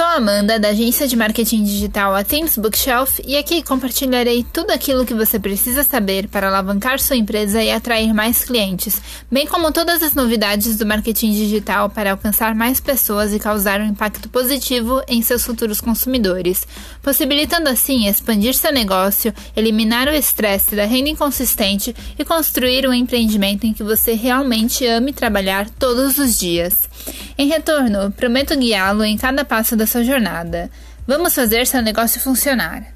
sou a Amanda, da agência de marketing digital A Teams Bookshelf, e aqui compartilharei tudo aquilo que você precisa saber para alavancar sua empresa e atrair mais clientes, bem como todas as novidades do marketing digital para alcançar mais pessoas e causar um impacto positivo em seus futuros consumidores, possibilitando assim expandir seu negócio, eliminar o estresse da renda inconsistente e construir um empreendimento em que você realmente ame trabalhar todos os dias. Em retorno, prometo guiá-lo em cada passo da sua jornada. Vamos fazer seu negócio funcionar.